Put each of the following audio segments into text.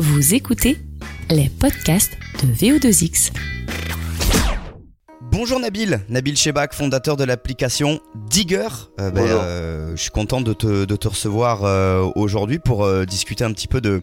Vous écoutez les podcasts de VO2X. Bonjour Nabil, Nabil Chebak, fondateur de l'application Digger. Euh, ben, euh, je suis content de te, de te recevoir euh, aujourd'hui pour euh, discuter un petit peu de,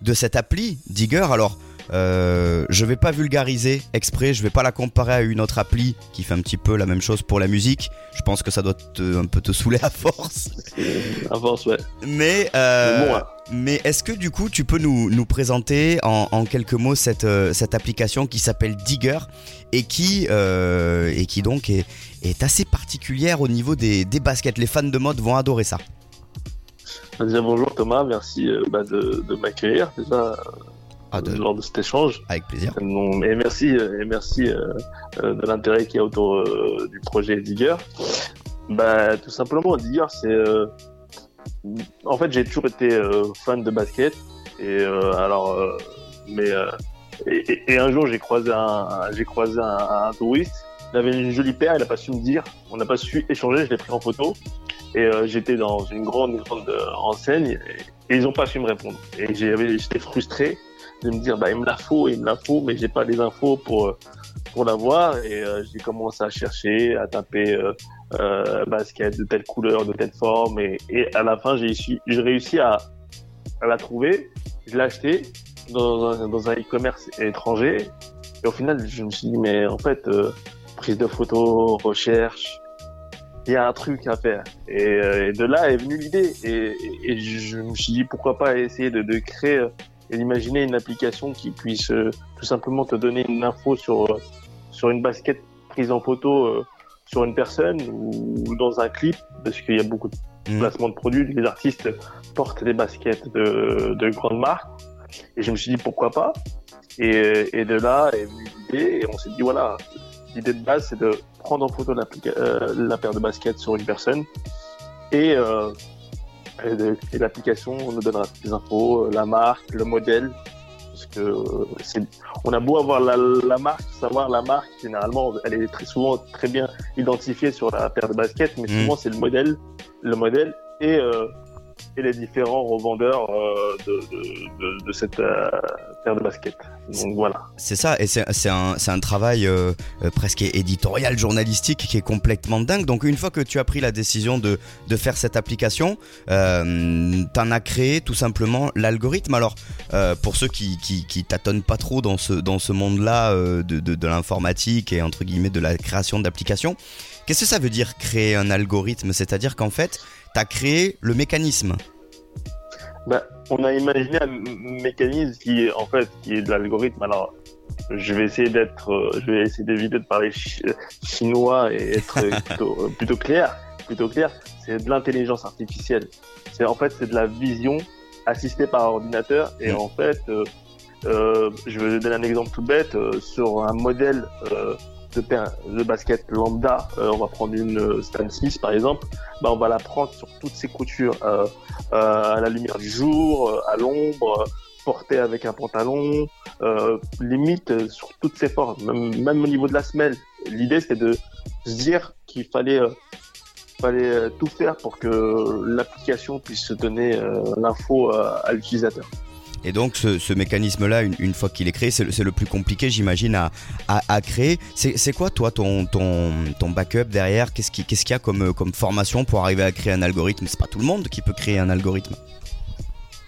de cette appli Digger. Alors, euh, je vais pas vulgariser exprès, je vais pas la comparer à une autre appli qui fait un petit peu la même chose pour la musique. Je pense que ça doit te- un peu te saouler à force. Avance, ouais. Mais, euh, Mais bon, ouais. mais est-ce que du coup tu peux nous, nous présenter en, en quelques mots cette, euh, cette application qui s'appelle Digger et qui, euh, et qui donc est, est assez particulière au niveau des, des baskets. Les fans de mode vont adorer ça. Déjà, bonjour Thomas, merci bah, de, de m'accueillir déjà Ah, de- lors de cet échange. avec plaisir. Et merci, euh, et merci euh, euh, de l'intérêt qu'il y a autour euh, du projet Digger. Bah, tout simplement, Digger, c'est. euh, en fait, j'ai toujours été euh, fan de basket. Et euh, alors. euh, mais. euh, et, et- et un jour, j'ai croisé un, j'ai croisé un, un touriste. Il avait une jolie paire, il n'a pas su me dire. On n'a pas su échanger, je l'ai pris en photo. Et euh, j'étais dans une grande, grande euh, enseigne. Et, et ils n'ont pas su me répondre. Et j'étais frustré de me dire bah il me la faut, il me la faut, mais j'ai pas les infos pour euh, pour l'avoir. Et euh, j'ai commencé à chercher, à taper euh, euh, basket de telle couleur, de telle forme. Et, et à la fin j'ai réussi, à, à la trouver, je l'ai acheté dans un, dans un e-commerce étranger. Et au final je me suis dit mais en fait euh, prise de photos, recherche, il y a un truc à faire. Et, euh, et de là est venue l'idée. Et, et, je me suis dit pourquoi pas essayer de, de créer et d'imaginer une application qui puisse euh, tout simplement te donner une info sur euh, sur une basket prise en photo euh, sur une personne ou dans un clip parce qu'il y a beaucoup de Mhm. placements de produits. Les artistes portent des baskets de, de grandes marques. Et je me suis dit pourquoi pas? Et, et de là est venue l'idée et on s'est dit voilà l'idée de base c'est de prendre en photo euh, la paire de baskets sur une personne et et l'application nous donnera toutes les infos, euh, la marque, le modèle. Parce que euh, c'est, on a beau avoir la, la marque, savoir la marque, généralement, elle est très souvent très bien identifiée sur la paire de baskets, mais Mhm. souvent c'est le modèle, le modèle et, euh, et les différents revendeurs euh, de, de, de, de cette euh, paire de baskets. Donc voilà. C'est ça, et c'est un, un travail euh, euh, presque éditorial, journalistique qui est complètement dingue. Donc une fois que tu as pris la décision de, de faire cette application, euh, t'en as créé tout simplement l'algorithme. Alors pour ceux qui, qui, qui tâtonnent pas trop dans ce, dans ce monde-là de, de, de l'informatique et entre guillemets de la création d'applications, qu'est-ce que ça veut dire créer un algorithme? C'est-à-dire qu'en fait, t'as créé le mécanisme. Bah, on a imaginé un mécanisme qui est en fait qui est de l'algorithme. Alors, je vais essayer d'être, euh, je vais essayer d'éviter de parler chi- chinois et être plutôt, euh, plutôt clair. Plutôt clair, c'est de l'intelligence artificielle. C'est en fait c'est de la vision assistée par ordinateur et Mm. en fait, euh, euh, je vais donner un exemple tout bête euh, sur un modèle euh, de, basket lambda. euh, on va prendre une euh, Stan 6 par exemple. Bah, on va la prendre sur toutes ses coutures. Euh, à la lumière du jour, à l'ombre, euh, porté avec un pantalon, limite sur toutes ses formes, même, même au niveau de la semelle. L'idée c'était de se dire qu'il fallait, fallait tout faire pour que l'application puisse se donner l'info à l'utilisateur. Et donc ce, ce mécanisme-là, une, une fois qu'il est créé, c'est le, plus compliqué, j'imagine, à, à, à créer. C'est quoi, toi, ton, ton, ton backup derrière? Qu'est-ce qui- qu'est-ce qu'il y a comme, comme formation pour arriver à créer un algorithme? C'est pas tout le monde qui peut créer un algorithme.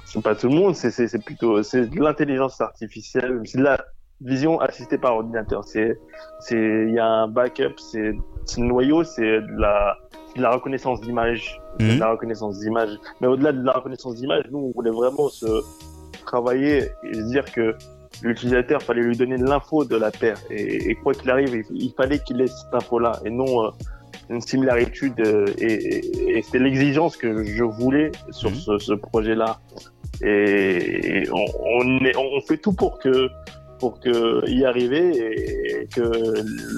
C'est pas tout le monde, c'est- plutôt c'est de l'intelligence artificielle, c'est de la vision assistée par ordinateur. C'est c'est il y a un backup, c'est c'est le noyau, c'est de la de la reconnaissance d'image, de la reconnaissance d'image. Mais au-delà de la reconnaissance d'image, nous on voulait vraiment se travailler et se dire que l'utilisateur fallait lui donner l'info de la paire et, et quoi qu'il arrive, il, il fallait qu'il ait cette info-là et non euh, une similarité euh, et, et, et c'était l'exigence que je voulais sur Mhm. ce, ce projet-là et on, on, est- on fait tout pour que pour que y arriver et que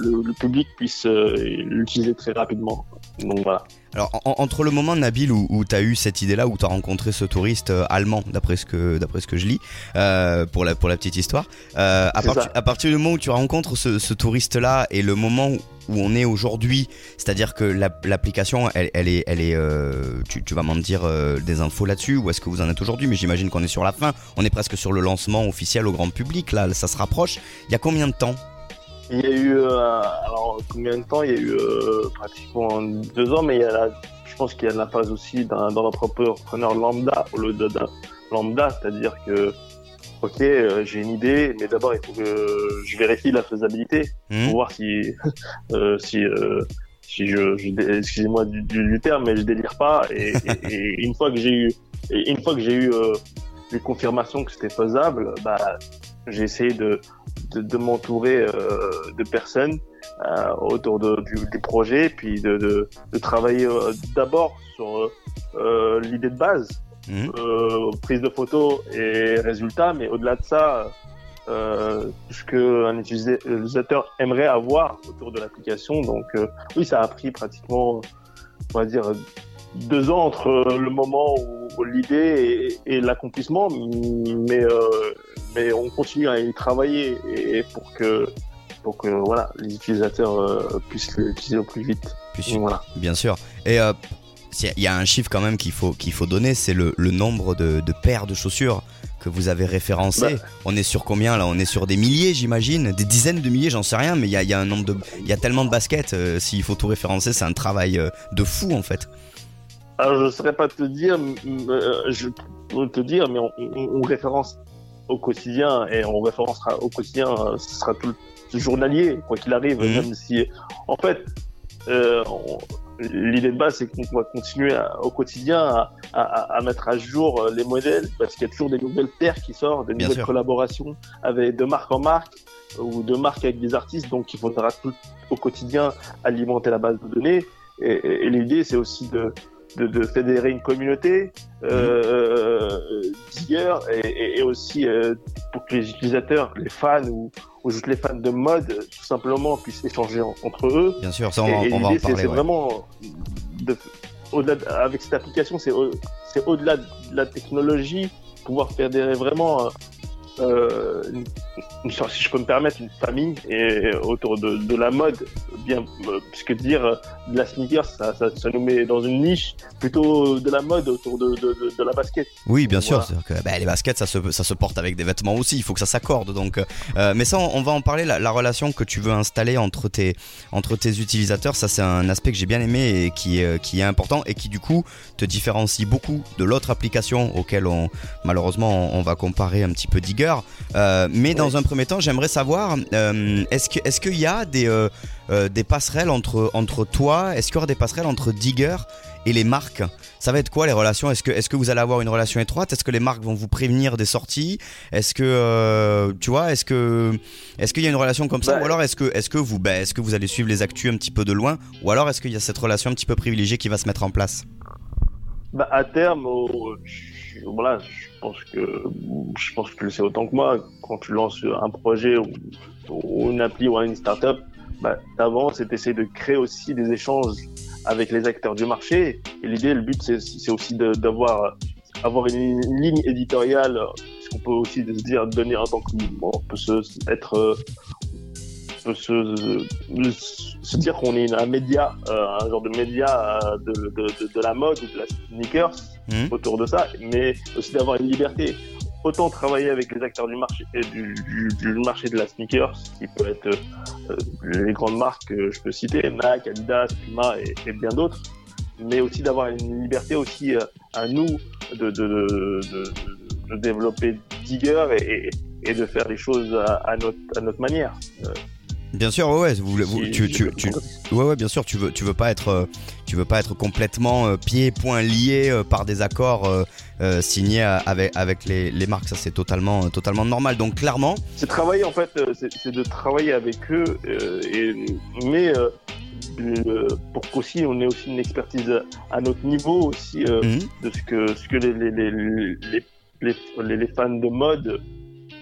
le, le public puisse euh, l'utiliser très rapidement. Donc voilà. Alors, entre le moment, Nabil, où, où tu as eu cette idée-là, où tu as rencontré ce touriste euh, allemand, d'après ce, que, d'après ce que je lis, euh, pour, la, pour la petite histoire, euh, à, à, partir du moment où tu rencontres ce, ce touriste-là et le moment où, on est aujourd'hui, c'est-à-dire que l'application, elle, elle, est, elle est tu, tu, vas m'en dire des infos là-dessus, où est-ce que vous en êtes aujourd'hui, mais j'imagine qu'on est sur la fin, on est presque sur le lancement officiel au grand public, là, ça se rapproche. Il y a combien de temps il y a eu, euh, alors combien de temps? Il y a eu euh, pratiquement deux ans, mais il y a je pense qu'il y a la phase aussi dans l'entrepreneur lambda au lieu d'un lambda, c'est-à-dire que, ok, euh, j'ai une idée, mais d'abord il faut que je vérifie la faisabilité mmh. pour voir si, si, si je, excusez-moi du, du, terme, mais je délire pas. Et, et, une fois que j'ai eu, une fois que j'ai eu les confirmations que c'était faisable, bah j'ai essayé de, de, de m'entourer euh, de personnes euh, autour de, du, du, projet, puis de, de, de travailler euh, d'abord sur euh, l'idée de base, mmh. prise de photos et résultats, mais au-delà de ça, ce qu'un utilisateur aimerait avoir autour de l'application. Donc oui, ça a pris pratiquement, on va dire, deux ans entre le moment où l'idée et, et l'accomplissement, mais euh, mais on continue à y travailler et pour que pour que voilà les utilisateurs euh, puissent l'utiliser au plus vite. voilà. Bien sûr. Et euh, il y a un chiffre quand même qu'il faut qu'il faut donner, c'est le, le, nombre de, de, paires de chaussures que vous avez référencé. Bah. On est sur combien là? On est sur des milliers, j'imagine, des dizaines de milliers, j'en sais rien, mais il y a, y a, un nombre de, il y a tellement de baskets. S'il faut tout référencer, c'est un travail de fou en fait. Alors je ne saurais pas te dire, euh, je peux te dire, mais on, référence au quotidien et on référencera au quotidien, euh, ce sera tout le journalier, quoi qu'il arrive, mhm. même si, en fait, euh, l'idée de base, c'est qu'on va continuer au quotidien à, mettre à jour les modèles parce qu'il y a toujours des nouvelles paires qui sortent, des nouvelles collaborations avec de marque en marque ou de marque avec des artistes. Donc, il faudra tout au quotidien alimenter la base de données. et l'idée, c'est aussi de, de, de, fédérer une communauté euh, et, et, aussi euh, pour que les utilisateurs, les fans ou, ou, juste les fans de mode, tout simplement puissent échanger entre eux. Bien sûr, ça on, va, on va en parler. C'est vraiment au-delà avec cette application, c'est au-delà de la technologie, pouvoir fédérer vraiment euh, une, si je peux me permettre, une famille et autour de, de la mode, bien, euh, puisque dire euh, de la sneaker, ça, ça, ça, nous met dans une niche plutôt de la mode autour de, de, de la basket. Oui, bien sûr. Que, bah, les baskets, ça se, ça se porte avec des vêtements aussi. Il faut que ça s'accorde. Donc, euh, mais ça, on, va en parler. La, la, relation que tu veux installer entre tes, entre tes utilisateurs, ça, c'est un aspect que j'ai bien aimé et qui, qui est important et qui du coup te différencie beaucoup de l'autre application auquel on, malheureusement, on va comparer un petit peu Digger mais dans un premier temps, j'aimerais savoir, euh, est-ce qu'il est qu'il y a des, euh, des passerelles entre, entre toi, est-ce qu'il y aura des passerelles entre Digger et les marques? Ça va être quoi les relations? Est-ce que, est que vous allez avoir une relation étroite? Est-ce que les marques vont vous prévenir des sorties? Est-ce que tu vois Est-ce que est-ce qu'il y a une relation comme ça? Ou alors est-ce que est-ce que vous ben, est-ce que vous allez suivre les actus un petit peu de loin? Ou alors est-ce qu'il y a cette relation un petit peu privilégiée qui va se mettre en place? Bah, à terme, voilà, je pense que je pense que tu le sais autant que moi. Quand tu lances un projet ou, une appli ou une startup, bah, d'avant, c'est d'essayer de créer aussi des échanges avec les acteurs du marché. Et l'idée, le but, c'est aussi d'avoir avoir une, ligne éditoriale, ce qu'on peut aussi se dire donner en tant que on peut se, être peut se, se dire qu'on est un média, euh, un genre de média euh, de, de, de, la mode ou de la sneakers mmh. autour de ça, mais aussi d'avoir une liberté. Autant travailler avec les acteurs du marché, du, du, marché de la sneakers, qui peut être euh, les grandes marques que je peux citer, Nike, Adidas, Puma et, et bien d'autres, mais aussi d'avoir une liberté aussi à nous de, de, de, développer Digger et, et, de faire les choses à, à, notre, à notre manière. Bien sûr, ouais, ouais, tu, tu, tu, ouais, ouais, bien sûr, tu veux, tu veux pas être, euh, tu veux pas être complètement euh, pieds et poings liés euh, par des accords signés avec, avec les, les marques. Ça, c'est totalement, totalement normal. Donc, clairement, c'est travailler en fait, c'est de travailler avec eux, et, mais pour qu'aussi on ait aussi une expertise à notre niveau aussi mhm. de ce que, ce que les, les, les, les, les, les fans de mode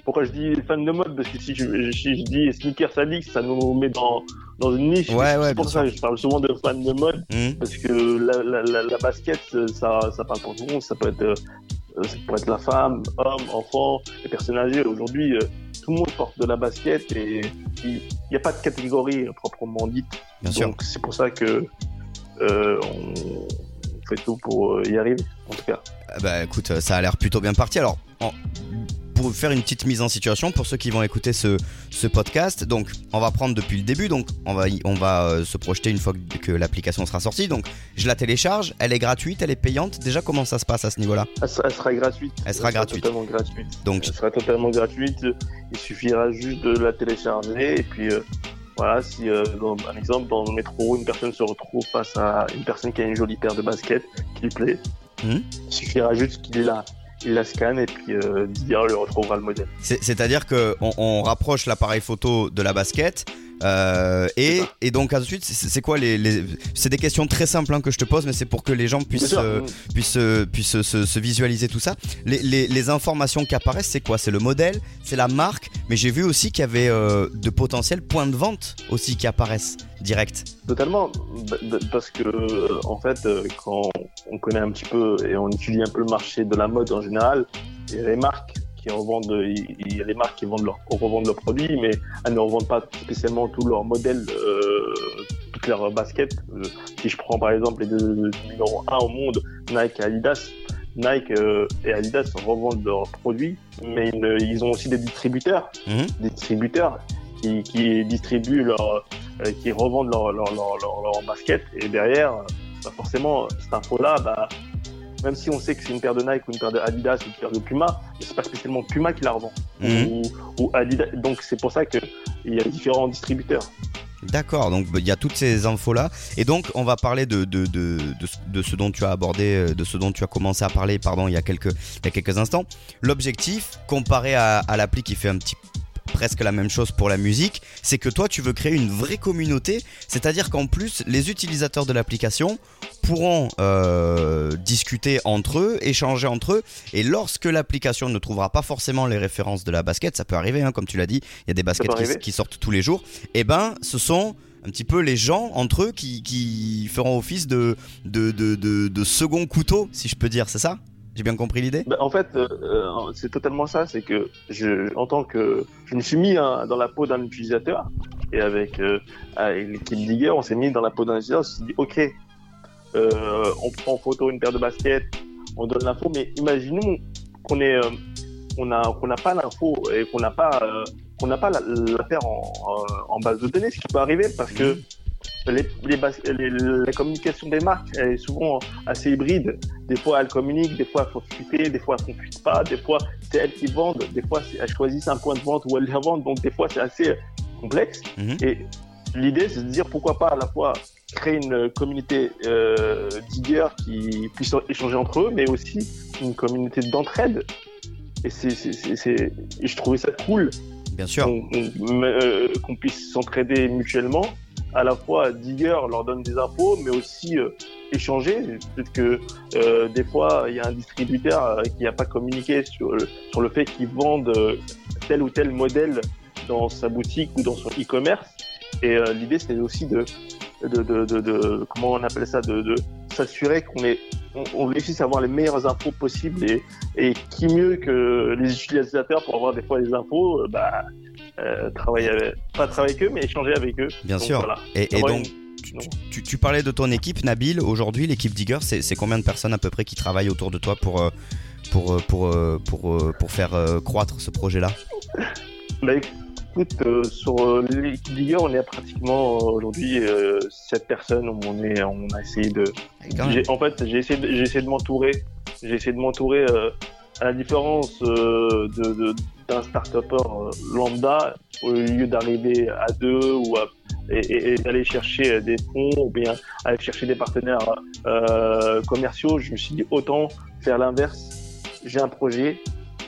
pourquoi je dis fan de mode Parce que si je, si je dis sneakers addicts, ça nous met dans, dans une niche. Ouais, ouais, c'est pour ça que je parle souvent de fan de mode. Mhm. Parce que la, la, la, la basket, ça, ça parle pour tout le monde. Ça peut être, euh, ça peut être la femme, homme, enfant, les personnes âgées. Aujourd'hui, euh, tout le monde porte de la basket et il n'y a pas de catégorie euh, proprement dite. Bien sûr. Donc c'est pour ça que euh, on, fait tout pour y arriver, en tout cas. Ah Bah écoute, ça a l'air plutôt bien parti. Alors, en- pour faire une petite mise en situation pour ceux qui vont écouter ce, ce podcast, donc on va prendre depuis le début, donc on va, on va euh, se projeter une fois que, l'application sera sortie. Donc je la télécharge, elle est gratuite, elle est payante. Déjà, comment ça se passe à ce niveau-là? Elle sera, elle sera gratuite. Elle sera gratuite. Totalement gratuite. Donc Elle sera totalement gratuite. Il suffira juste de la télécharger et puis euh, voilà, si euh, dans, par exemple dans le métro une personne se retrouve face à une personne qui a une jolie paire de baskets qui lui plaît, Mhm. il suffira juste qu'il la, il la scanne et puis euh, Didier lui retrouvera le modèle. C'est- C'est-à-dire que on, on rapproche l'appareil photo de la basket. Euh, et, et donc ensuite, c'est quoi les, les- C'est des questions très simples hein, que je te pose, mais c'est pour que les gens puissent, euh, puissent, euh, puissent se, se visualiser tout ça. Les, les- les informations qui apparaissent, c'est quoi? C'est le modèle, c'est la marque, mais j'ai vu aussi qu'il y avait euh, de potentiels points de vente aussi qui apparaissent direct. Totalement, b- b- parce que en fait, quand on connaît un petit peu et on étudie un peu le marché de la mode en général, il y a les marques qui revendent, il y a les marques qui vendent leur, revendent leurs produits, mais elles ne revendent pas spécialement tous leurs modèles, euh, toutes leurs baskets. Euh, si je prends par exemple les deux numéros 1 au monde, Nike et Adidas, Nike euh, et Adidas revendent leurs produits, mais ils, ont aussi des distributeurs Mhm. des distributeurs qui, qui distribuent leur, qui revendent leur, leur, leur, leur, leur basket et derrière, bah forcément, cette info-là, bah, même si on sait que c'est une paire de Nike ou une paire de Adidas ou une paire de Puma, c'est pas spécialement Puma qui la revend Mhm. ou, ou Adidas. Donc c'est pour ça que il y a différents distributeurs. D'accord, donc bah, il y a toutes ces infos là, et donc on va parler de, de, de, de, ce- de ce dont tu as abordé, euh, de ce dont tu as commencé à parler, pardon, il y a quelques, il y a quelques instants. L'objectif, comparé à, à l'appli qui fait un petit presque la même chose pour la musique, c'est que toi tu veux créer une vraie communauté, c'est-à-dire qu'en plus les utilisateurs de l'application pourront euh, discuter entre eux, échanger entre eux, et lorsque l'application ne trouvera pas forcément les références de la basket, ça peut arriver, hein, comme tu l'as dit, il y a des baskets qui, sortent tous les jours, et ben ce sont un petit peu les gens entre eux qui, qui feront office de, de, de, de, de second couteau, si je peux dire, c'est ça? J'ai bien compris l'idée? Bah, en fait, euh, euh, c'est totalement ça. C'est que je, en tant que, je me suis mis hein, dans la peau d'un utilisateur et avec, euh, avec l'équipe Digger, on s'est mis dans la peau d'un utilisateur. On s'est dit, ok, euh, on prend en photo une paire de baskets, on donne l'info, mais imaginons qu'on est, on a, qu'on n'a pas l'info et qu'on n'a pas, qu'on n'a pas la, paire en base de données, ce qui peut arriver parce que les, les, les- la communication des marques est souvent assez hybride. Des fois, elles communiquent, des fois, elles font fuiter, des fois, elles font fuite pas, des fois, c'est elles qui vendent, des fois, elles choisissent un point de vente où elles les revendent. Donc, des fois, c'est assez complexe. Mhm. Et l'idée, c'est de dire pourquoi pas à la fois créer une communauté euh, d'IGER qui puisse échanger entre eux, mais aussi une communauté d'entraide. Et c'est, je trouvais ça cool Bien sûr. qu'on, on- euh, qu'on puisse s'entraider mutuellement. À la fois, Digger leur donne des infos, mais aussi euh, échanger. Peut-être que euh, des fois, il y a un distributeur euh, qui n'a pas communiqué sur le, sur le fait qu'il vende euh, tel ou tel modèle dans sa boutique ou dans son e-commerce. Et euh, l'idée, c'est aussi de, de, de, de, comment on appelle ça, de, s'assurer qu'on est, on, réussisse à avoir les meilleures infos possibles et, et qui mieux que les utilisateurs pour avoir des fois les infos, bah, euh, travailler avec, pas travailler avec eux, mais échanger avec eux. Bien Donc, sûr. voilà. Et, donc, une- tu, tu- tu parlais de ton équipe, Nabil. Aujourd'hui, l'équipe Digger, c'est combien de personnes à peu près qui travaillent autour de toi pour, euh, pour, euh, pour, pour, pour faire croître ce projet-là? Bah, écoute, euh, sur l'équipe Ligue 1, on est à pratiquement aujourd'hui euh, 7 personnes. On, est, on a essayé de. J'ai- En fait, j'ai essayé, de- m'entourer. J'ai essayé de m'entourer à la différence de, d'un start-upper euh, lambda, au lieu d'arriver à deux ou à- et, d'aller chercher des fonds ou bien aller chercher des partenaires euh, commerciaux, je me suis dit autant faire l'inverse. J'ai un projet,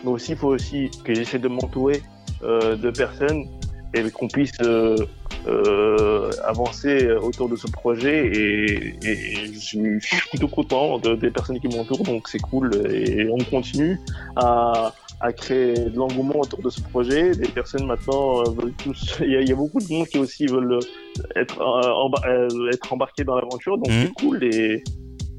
mais aussi il faut aussi que j'essaie de m'entourer euh, de personnes et qu'on puisse euh, euh, avancer autour de ce projet et, et- je suis je suis plutôt content de- des personnes qui m'entourent donc c'est cool et on continue à, a créé de l'engouement autour de ce projet. Des personnes maintenant veulent tous. Il y, a, il y, a, beaucoup de monde qui aussi veulent être, être embarqués dans l'aventure, donc mmh. c'est cool et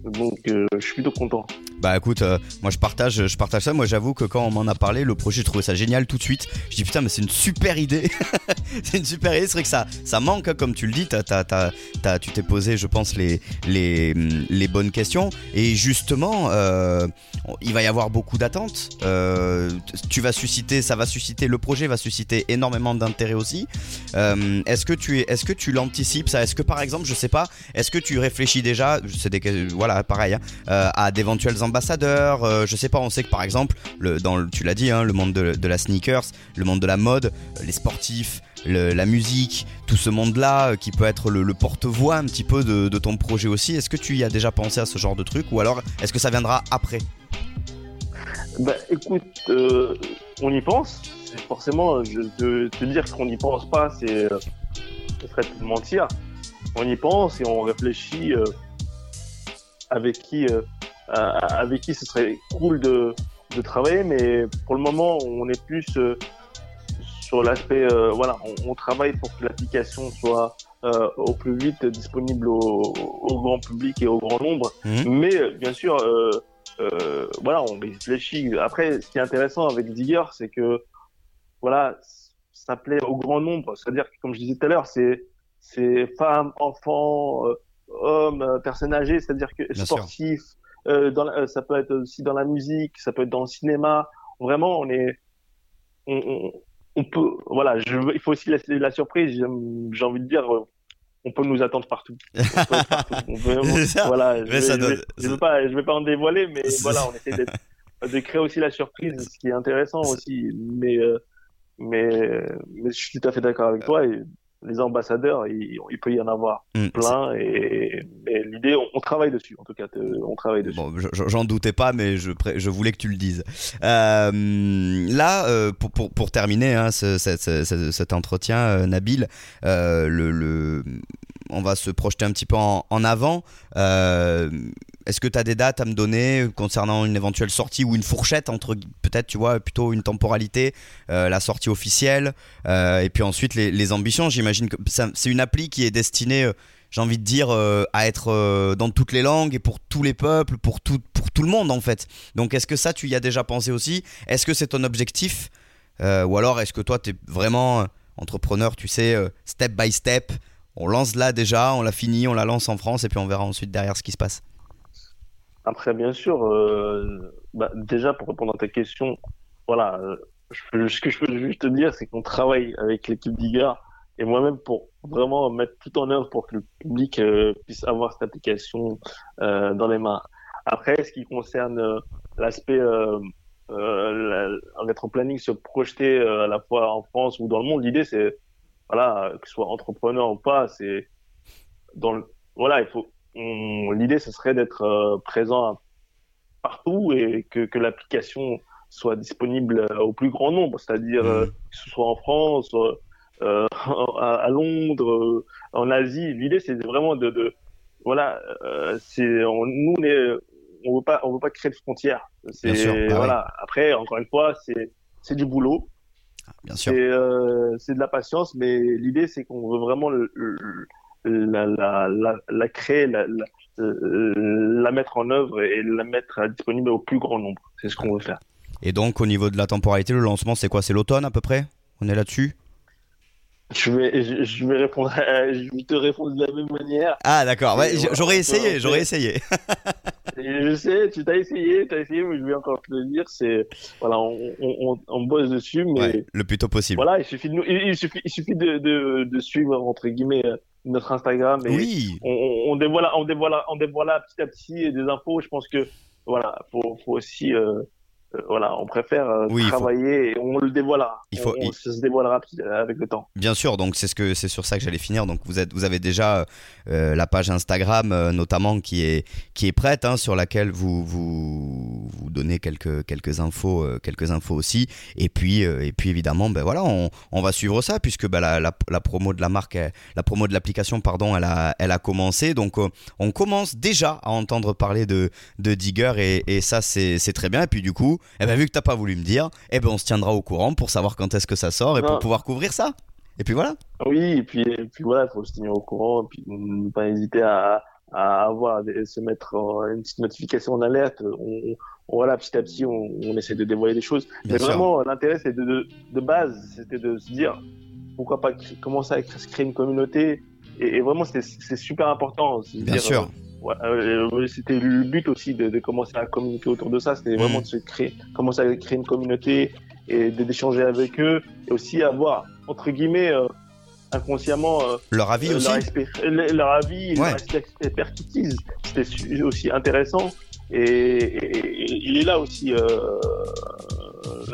donc euh, je suis plutôt content. Bah écoute, euh, moi je partage, je partage ça. Moi j'avoue que quand on m'en a parlé, le projet, je trouvais ça génial tout de suite. Je dis putain, mais c'est une super idée. c'est une super idée. C'est vrai que ça, ça manque, hein, comme tu le dis. tu t'es posé, je pense, les, les, les bonnes questions. Et justement, euh, il va y avoir beaucoup d'attentes. tu vas susciter, ça va susciter, le projet va susciter énormément d'intérêt aussi. est-ce que tu, est-ce que tu l'anticipes ça? Est-ce que par exemple, je sais pas, est-ce que tu réfléchis déjà, c'est des, voilà pareil, hein, euh, à d'éventuels ambassadeurs. Euh, je sais pas, on sait que par exemple, le, dans tu l'as dit, hein, le monde de, la sneakers, le monde de la mode, euh, les sportifs, la musique, tout ce monde-là qui peut être le, porte-voix un petit peu de, ton projet aussi. Est-ce que tu y as déjà pensé à ce genre de truc ou alors est-ce que ça viendra après? Bah écoute, on y pense. Forcément, te, dire qu'on n'y pense pas, c'est ce serait te mentir. On y pense et on réfléchit avec qui, euh, avec qui ce serait cool de, de, travailler, mais pour le moment, on est plus euh, sur l'aspect, euh, voilà, on, travaille pour que l'application soit au plus vite disponible au, grand public et au grand nombre. Mmh. Mais bien sûr, voilà, on réfléchit. Après, ce qui est intéressant avec Digger, c'est que voilà, ça plaît au grand nombre. C'est-à-dire que, comme je disais tout à l'heure, c'est c'est femmes, enfants, hommes, euh, personnes âgées, c'est-à-dire que sportifs, euh, dans euh, ça peut être aussi dans la musique, ça peut être dans le cinéma. Vraiment, on est, on, on, peut, voilà, je, il faut aussi laisser la surprise. J'ai envie de dire, on peut nous attendre partout. voilà, je, ne veux pas, je vais pas en dévoiler, mais voilà, on essaie de créer aussi la surprise, ce qui est intéressant aussi. Mais, mais, mais je suis tout à fait d'accord avec toi et les ambassadeurs, il, peut y en avoir hmm, plein. Et, l'idée, on, travaille dessus, en tout cas, on travaille dessus. Bon, j'en doutais pas, mais je, je voulais que tu le dises. Euh, là, euh, pour, pour, pour, terminer hein, cet entretien, euh, Nabil, le, le, on va se projeter un petit peu en, en avant. Est-ce que tu as des dates à me donner concernant une éventuelle sortie ou une fourchette entre peut-être, tu vois, plutôt une temporalité, euh, la sortie officielle, euh, et puis ensuite les, ambitions J'imagine que c'est une appli qui est destinée, euh, j'ai envie de dire, à être dans toutes les langues et pour tous les peuples, pour tout, pour tout le monde en fait. Donc est-ce que ça, tu y as déjà pensé aussi? Est-ce que c'est ton objectif? Ou alors est-ce que toi, tu es vraiment entrepreneur, tu sais, step by step? On lance là déjà, on l'a fini, on la lance en France et puis on verra ensuite derrière ce qui se passe. Après, bien sûr, euh, bah, déjà pour répondre à ta question, voilà, euh, ce que je peux juste te dire, c'est qu'on travaille avec l'équipe d'IGA et moi-même pour vraiment mettre tout en œuvre pour que le public euh, puisse avoir cette application euh, dans les mains. Après, ce qui concerne euh, l'aspect en être en planning, se projeter à la fois en France ou dans le monde, l'idée c'est voilà que ce soit entrepreneur ou pas, c'est dans le voilà il faut l'idée, ce serait d'être euh, présent partout et que, que l'application soit disponible euh, au plus grand nombre, c'est-à-dire euh, mmh. que ce soit en France, euh, à, Londres, en Asie. L'idée, c'est vraiment de, de voilà, c'est nous, on est, on veut pas, on veut pas créer de frontières. C'est bah voilà. Après, encore une fois, c'est c'est du boulot. Ah, bien sûr. C'est de la patience, mais l'idée, c'est qu'on veut vraiment le, la, la, la, la créer, la, la, mettre en œuvre et la mettre disponible au plus grand nombre. C'est ce qu'on veut faire. Et donc, au niveau de la temporalité, le lancement, c'est quoi? C'est l'automne à peu près? On est là-dessus? Je vais, je, vais répondre, je vais te répondre de la même manière. Ah d'accord, j'aurais essayé, j'aurais essayé. je sais, tu t'as essayé, t'as essayé, mais je vais encore te le dire, c'est voilà, on, on, on, bosse dessus, mais le plus tôt possible. Voilà, il suffit de, il, suffit, il suffit de, de, de, suivre entre guillemets notre Instagram et oui. on, on, dévoile, on dévoile, on dévoile petit à petit des infos. Je pense que voilà, faut, faut aussi euh, voilà, on préfère euh, travailler et on le dévoilera. Il faut, on, se dévoilera avec le temps. Bien sûr, donc c'est ce que c'est sur ça que j'allais finir. Donc vous êtes, vous avez déjà euh, la page Instagram notamment qui est qui est prête, hein, sur laquelle vous, vous vous donnez quelques quelques infos, quelques infos aussi. Et puis et puis évidemment, ben voilà, on, on va suivre ça puisque ben, la, la, la, promo de la marque, la promo de l'application, pardon, elle a elle a commencé. Donc on commence déjà à entendre parler de de Digger et, et ça c'est c'est très bien. Et puis du coup Eh ben vu que t'as pas voulu me dire, eh ben on se tiendra au courant pour savoir quand est-ce que ça sort et pour Non. pouvoir couvrir ça. Et puis voilà. Oui, et puis, et puis voilà, il faut se tenir au courant, et puis ne pas hésiter à, à avoir, des- se mettre une petite notification en alerte. On, on- voilà, petit à petit, on, on essaie de dévoiler des choses. Bien Mais sûr. vraiment, l'intérêt, c'est de, de, de base, c'était de se dire, pourquoi pas commencer à créer une communauté. Et, et vraiment, c'est super important. Bien dire, sûr. euh, ouais, euh, euh, c'était le but aussi de, de commencer à communiquer autour de ça. C'était vraiment Mhm. de se créer, commencer à créer une communauté et d'échanger avec eux et aussi avoir, entre guillemets, euh, inconsciemment, euh, Leur avis euh, aussi. leur, leur avis, Ouais. leur expertise. C'était aussi intéressant. Et, et- et il est là aussi euh,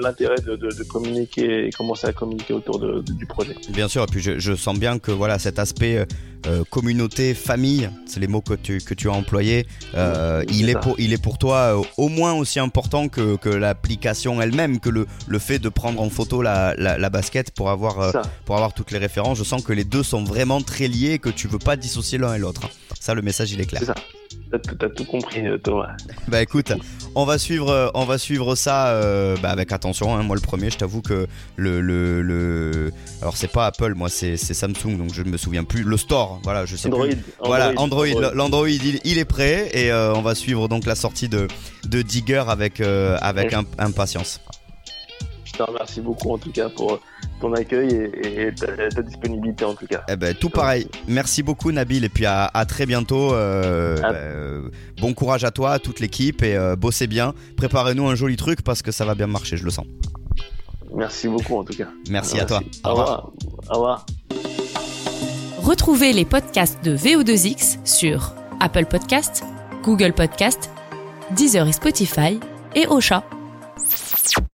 l'intérêt de, de- de communiquer et commencer à communiquer autour de- du projet. Bien sûr, et puis je, je sens bien que voilà cet aspect euh, communauté, famille, c'est les mots que tu, que tu as employés, euh, il, est pour, il est pour toi euh, au moins aussi important que, que l'application elle-même, que le, le fait de prendre en photo la, la, la basket pour avoir, pour avoir toutes les références. Je sens que les deux sont vraiment très liés et que tu veux pas dissocier l'un et l'autre. Ça, le message, il est clair. c'est ça. T'as tout, compris, Thomas. Bah écoute, on va suivre, on va suivre ça euh, bah, avec attention. hein. Moi le premier, je t'avoue que le, le, le... alors c'est pas Apple, moi c'est Samsung, donc je ne me souviens plus. Le store, voilà, je sais Android. plus. Voilà, Android, l'Android, il, il est prêt et euh, on va suivre donc la sortie de, de Digger avec euh, avec imp- impatience. Je te remercie beaucoup en tout cas pour ton accueil et, et ta, ta disponibilité en tout cas. Eh ben tout pareil. Merci beaucoup Nabil et puis à, à très bientôt. euh, À- bah, euh, bon courage à toi, à toute l'équipe et euh, bossez bien. Préparez-nous un joli truc parce que ça va bien marcher, je le sens. Merci beaucoup en tout cas. Merci à toi. Au revoir. Au revoir. Retrouvez les podcasts de VO2X sur Apple Podcast, Google Podcast, Deezer et Spotify et Ocha.